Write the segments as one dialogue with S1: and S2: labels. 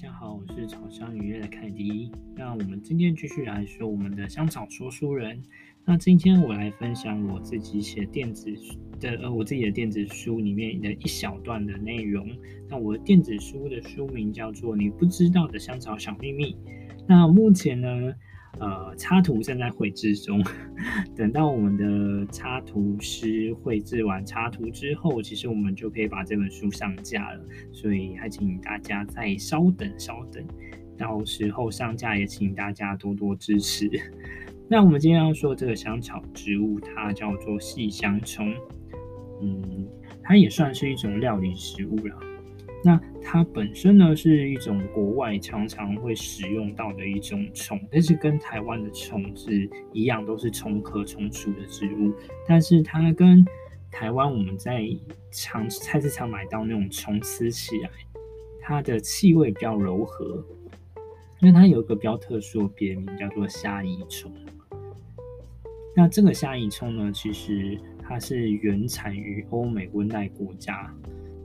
S1: 大家好，我是草香愉悦的凯迪。那我们今天继续来说我们的香草说书人。那今天我来分享我自己写电子的呃，我自己的电子书里面的一小段的内容。那我的电子书的书名叫做《你不知道的香草小秘密》。那目前呢，呃，插图正在绘制中。等到我们的插图师绘制完插图之后，其实我们就可以把这本书上架了。所以还请大家再稍等稍等，到时候上架也请大家多多支持。那我们今天要说这个香草植物，它叫做细香葱。嗯，它也算是一种料理食物了。那它本身呢，是一种国外常常会使用到的一种虫，但是跟台湾的虫是一样，都是虫科虫属的植物。但是它跟台湾我们在常菜市场买到那种虫吃起来，它的气味比较柔和。那它有一个比较特殊的别名，叫做虾夷虫。那这个虾夷虫呢，其实它是原产于欧美温带国家。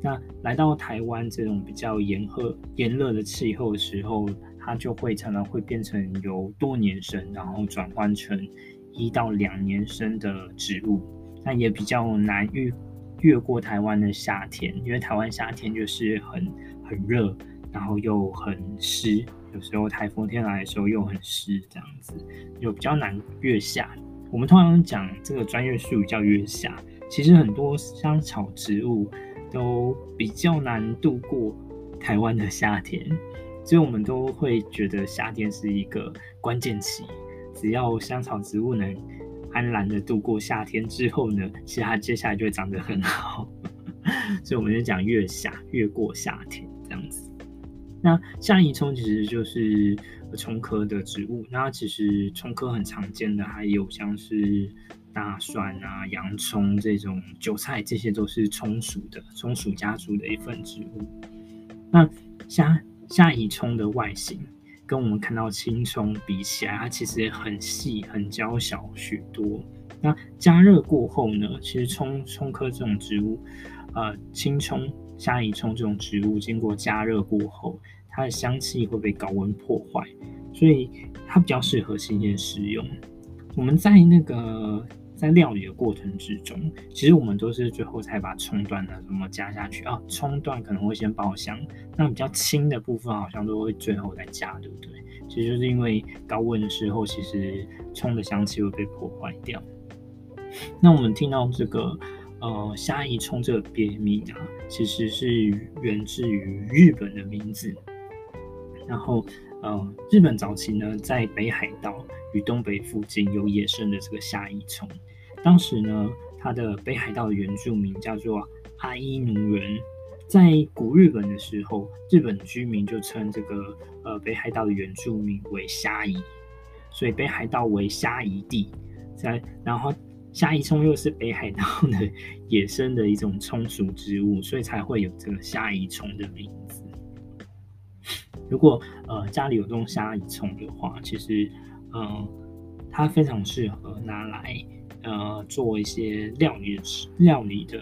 S1: 那来到台湾这种比较炎热炎热的气候的时候，它就会常常会变成由多年生，然后转换成一到两年生的植物。那也比较难越越过台湾的夏天，因为台湾夏天就是很很热，然后又很湿，有时候台风天来的时候又很湿，这样子就比较难越夏。我们通常讲这个专业术语叫越夏，其实很多香草植物。都比较难度过台湾的夏天，所以我们都会觉得夏天是一个关键期。只要香草植物能安然的度过夏天之后呢，其实它接下来就会长得很好。所以我们就讲越夏，越过夏天这样子。那虾夷葱其实就是葱科的植物，那其实葱科很常见的还有像是。大蒜啊、洋葱这种韭菜，这些都是葱属的葱属家族的一份植物。那虾虾以葱的外形跟我们看到青葱比起来，它其实很细、很娇小许多。那加热过后呢，其实葱葱科这种植物，呃，青葱、虾以葱这种植物，经过加热过后，它的香气会被高温破坏，所以它比较适合新鲜食用。我们在那个。在料理的过程之中，其实我们都是最后才把葱段的什么加下去啊。葱段可能会先爆香，那比较轻的部分好像都会最后再加，对不对？其实就是因为高温的时候，其实葱的香气会被破坏掉。那我们听到这个呃虾夷葱这个别名啊，其实是源自于日本的名字。然后呃，日本早期呢，在北海道与东北附近有野生的这个虾夷虫。当时呢，它的北海道的原住民叫做阿伊奴人。在古日本的时候，日本居民就称这个呃北海道的原住民为虾夷，所以北海道为虾夷地。在然后虾夷葱又是北海道的 野生的一种葱属植物，所以才会有这个虾夷葱的名字。如果呃家里有这种虾夷葱的话，其实嗯、呃、它非常适合拿来。呃，做一些料理料理的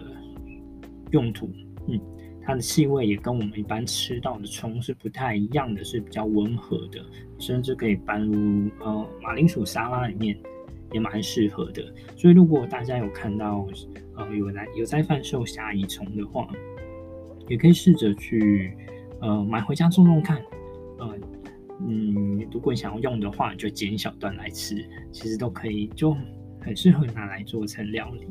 S1: 用途，嗯，它的气味也跟我们一般吃到的葱是不太一样的，是比较温和的，甚至可以搬入呃马铃薯沙拉里面，也蛮适合的。所以如果大家有看到呃有来有在贩售虾夷葱的话，也可以试着去呃买回家种种看，呃嗯，如果你想要用的话，就剪一小段来吃，其实都可以就。很适合拿来做成料理。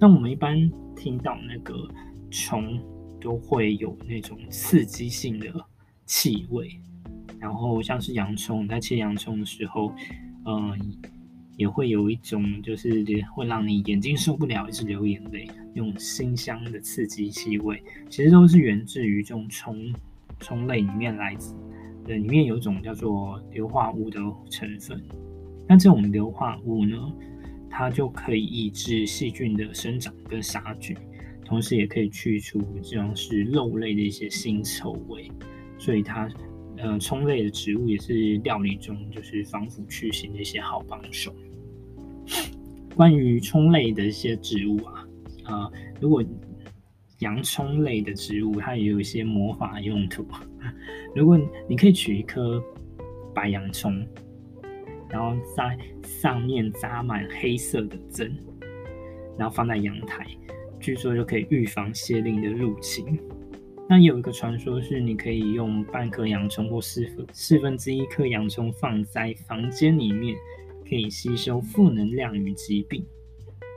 S1: 那我们一般听到那个葱都会有那种刺激性的气味，然后像是洋葱，在切洋葱的时候，嗯、也会有一种就是会让你眼睛受不了，一直流眼泪，那种辛香的刺激气味，其实都是源自于这种葱葱类里面来自，对，里面有一种叫做硫化物的成分。那这种硫化物呢，它就可以抑制细菌的生长跟杀菌，同时也可以去除像是肉类的一些腥臭味，所以它呃葱类的植物也是料理中就是防腐去腥的一些好帮手。关于葱类的一些植物啊，啊、如果洋葱类的植物，它也有一些魔法用途。如果你可以取一颗白洋葱，然后在上面扎满黑色的针，然后放在阳台，据说就可以预防邪灵的入侵。那有一个传说是，你可以用半颗洋葱或四分四分之一颗洋葱放在房间里面，可以吸收负能量与疾病。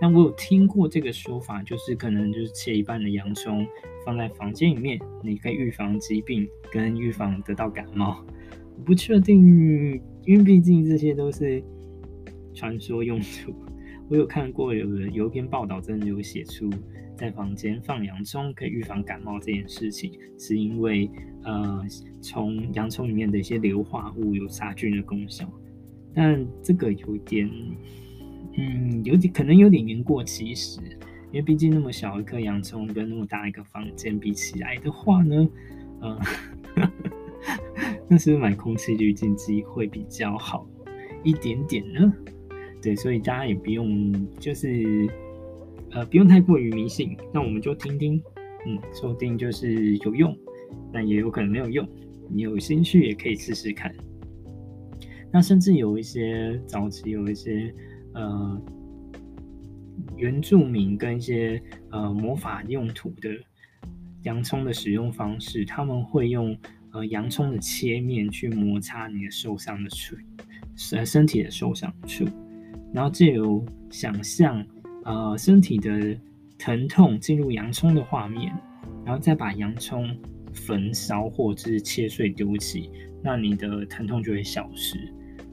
S1: 那我有听过这个说法，就是可能就是切一半的洋葱放在房间里面，你可以预防疾病跟预防得到感冒。我不确定，因为毕竟这些都是传说用途。我有看过有人有一篇报道，真的有写出在房间放洋葱可以预防感冒这件事情，是因为呃从洋葱里面的一些硫化物有杀菌的功效。但这个有点。嗯，有点可能有点言过其实，因为毕竟那么小一颗洋葱跟那么大一个房间比起来的话呢，呃，那是不是买空气滤净机会比较好一点点呢？对，所以大家也不用就是呃不用太过于迷信，那我们就听听，嗯，说不定就是有用，但也有可能没有用，你有兴趣也可以试试看。那甚至有一些早期有一些。呃，原住民跟一些呃魔法用途的洋葱的使用方式，他们会用呃洋葱的切面去摩擦你的受伤的处，呃身体的受伤处，然后借由想象呃身体的疼痛进入洋葱的画面，然后再把洋葱焚烧或者是切碎丢弃，那你的疼痛就会消失。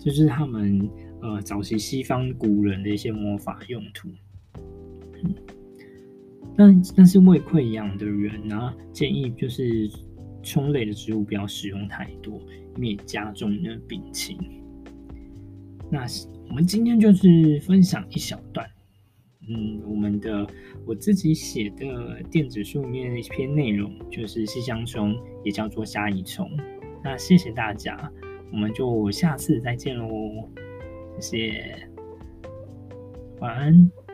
S1: 就是他们。呃，早期西方古人的一些魔法用途，嗯，但但是胃溃疡的人呢，建议就是葱类的植物不要使用太多，以免加重你的病情。那我们今天就是分享一小段，嗯，我们的我自己写的电子书里面的一篇内容，就是西香葱，也叫做虾夷虫。那谢谢大家，我们就下次再见喽。谢谢，晚安。